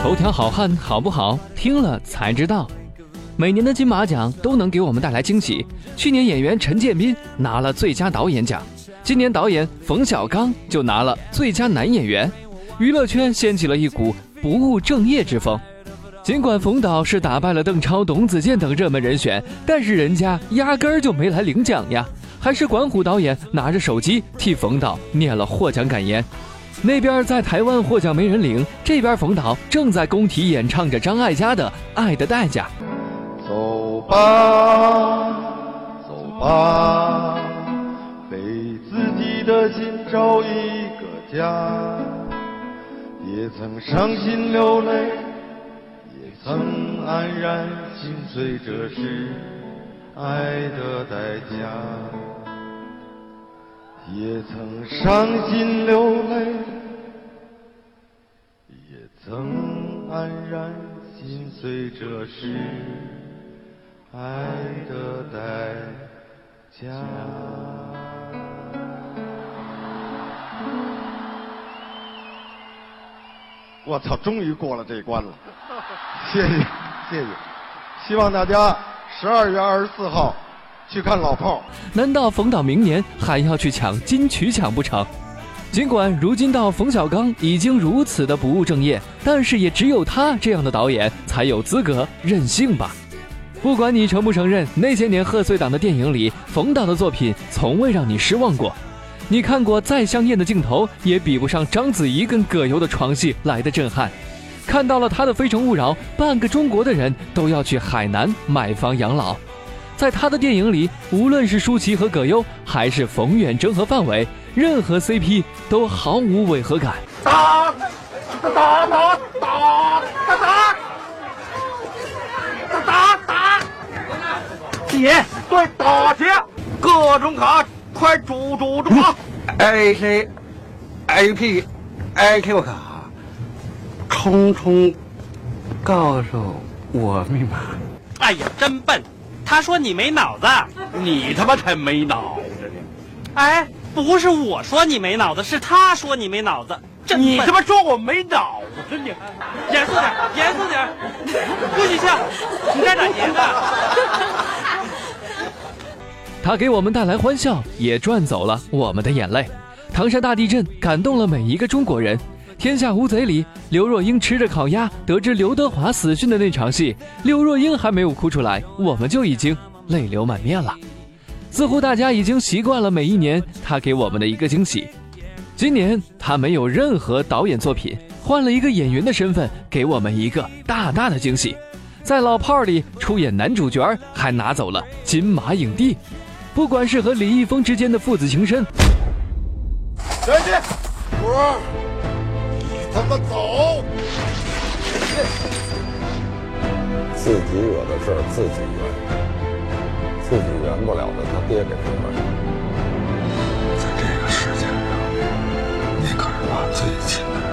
头条好汉好不好？听了才知道。每年的金马奖都能给我们带来惊喜。去年演员陈建斌拿了最佳导演奖，今年导演冯小刚就拿了最佳男演员。娱乐圈掀起了一股不务正业之风。尽管冯导是打败了邓超、董子健等热门人选，但是人家压根儿就没来领奖呀，还是管虎导演拿着手机替冯导念了获奖感言。那边在台湾获奖没人领，这边冯导正在工体演唱着张艾嘉的《爱的代价》。走吧，走吧，为自己的心找一个家，也曾伤心流泪。也曾黯然心碎，这是爱的代价；也曾伤心流泪，也曾黯然心碎，这是爱的代价。我操，终于过了这一关了。谢谢，谢谢，希望大家十二月二十四号去看老炮儿。难道冯导明年还要去抢金曲奖不成？尽管如今到冯小刚已经如此的不务正业，但是也只有他这样的导演才有资格任性吧。不管你承不承认，那些年贺岁档的电影里，冯导的作品从未让你失望过。你看过再香艳的镜头，也比不上章子怡跟葛优的床戏来的震撼。看到了他的《非诚勿扰》，半个中国的人都要去海南买房养老。在他的电影里，无论是舒淇和葛优，还是冯远征和范伟，任何 CP 都毫无违和感。打打打打打打打打打！姐，对打姐，各种卡，快住住住啊！A C A P A Q 卡。匆匆告诉我密码。哎呀，真笨！他说你没脑子，你他妈才没脑子呢！哎，不是我说你没脑子，是他说你没脑子。你他妈说我没脑子你！严肃点，严肃点，不许笑！你在打劫呢！他给我们带来欢笑，也赚走了我们的眼泪。唐山大地震感动了每一个中国人。《天下无贼》里，刘若英吃着烤鸭，得知刘德华死讯的那场戏，刘若英还没有哭出来，我们就已经泪流满面了。似乎大家已经习惯了每一年他给我们的一个惊喜。今年他没有任何导演作品，换了一个演员的身份，给我们一个大大的惊喜。在《老炮儿》里出演男主角，还拿走了金马影帝。不管是和李易峰之间的父子情深，小心，五。他妈走！自己惹的事儿自己圆，自己圆不了的，他爹给他圆。在这个世界上，你可是他最亲的人。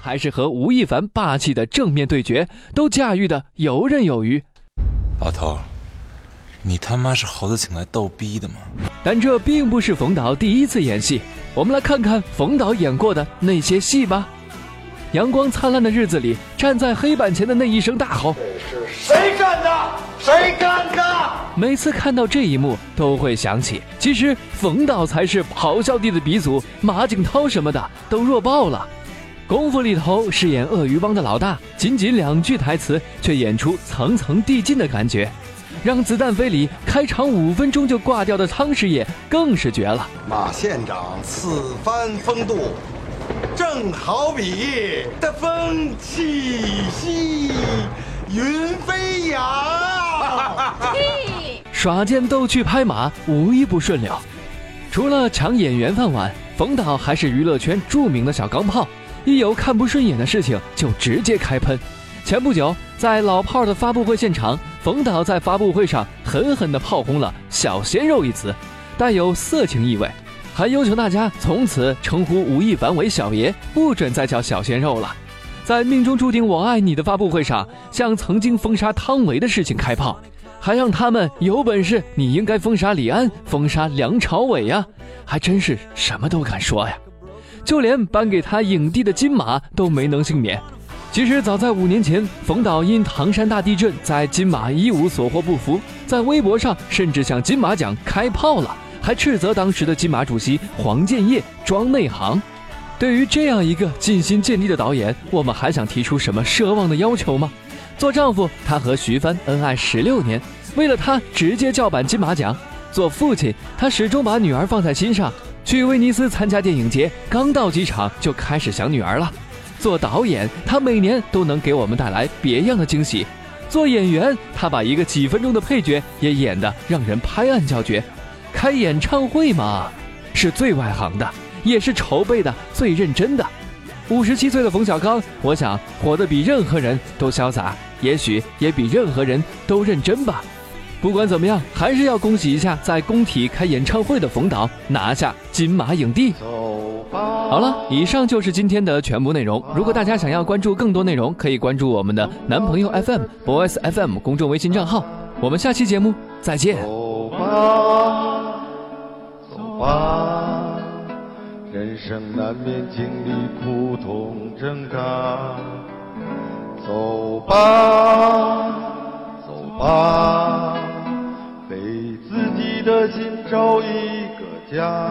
还是和吴亦凡霸气的正面对决，都驾驭的游刃有余。老头。你他妈是猴子请来逗逼的吗？但这并不是冯导第一次演戏，我们来看看冯导演过的那些戏吧。阳光灿烂的日子里，站在黑板前的那一声大吼：“是谁干的？谁干的？”每次看到这一幕，都会想起，其实冯导才是咆哮帝的鼻祖，马景涛什么的都弱爆了。功夫里头饰演鳄鱼帮的老大，仅仅两句台词，却演出层层递进的感觉。让子弹飞里开场五分钟就挂掉的汤师爷更是绝了。马县长此番风度，正好比的风气息云飞扬。耍剑斗趣拍马，无一不顺溜。除了抢演员饭碗，冯导还是娱乐圈著名的小钢炮，一有看不顺眼的事情就直接开喷。前不久，在老炮的发布会现场。冯导在发布会上狠狠地炮轰了“小鲜肉”一词，带有色情意味，还要求大家从此称呼吴亦凡为“小爷”，不准再叫“小鲜肉”了。在命中注定我爱你的发布会上，向曾经封杀汤唯的事情开炮，还让他们有本事，你应该封杀李安，封杀梁朝伟呀，还真是什么都敢说呀！就连颁给他影帝的金马都没能幸免。其实早在五年前，冯导因唐山大地震在金马一无所获不服，在微博上甚至向金马奖开炮了，还斥责当时的金马主席黄建业装内行。对于这样一个尽心尽力的导演，我们还想提出什么奢望的要求吗？做丈夫，他和徐帆恩爱十六年，为了她直接叫板金马奖；做父亲，他始终把女儿放在心上。去威尼斯参加电影节，刚到机场就开始想女儿了。做导演，他每年都能给我们带来别样的惊喜。做演员，他把一个几分钟的配角也演得让人拍案叫绝。开演唱会嘛，是最外行的，也是筹备的最认真的。五十七岁的冯小刚，我想活得比任何人都潇洒，也许也比任何人都认真吧。不管怎么样，还是要恭喜一下在工体开演唱会的冯导拿下金马影帝。好了，以上就是今天的全部内容。如果大家想要关注更多内容，可以关注我们的男朋友 FM、boys FM 公众微信账号。我们下期节目再见。走吧，走吧。人生难免经历苦痛挣扎，走吧，走吧，给自己的心找一个家。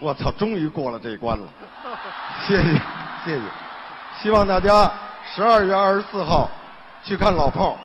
我操，终于过了这一关了，谢谢谢谢，希望大家十二月二十四号去看老炮。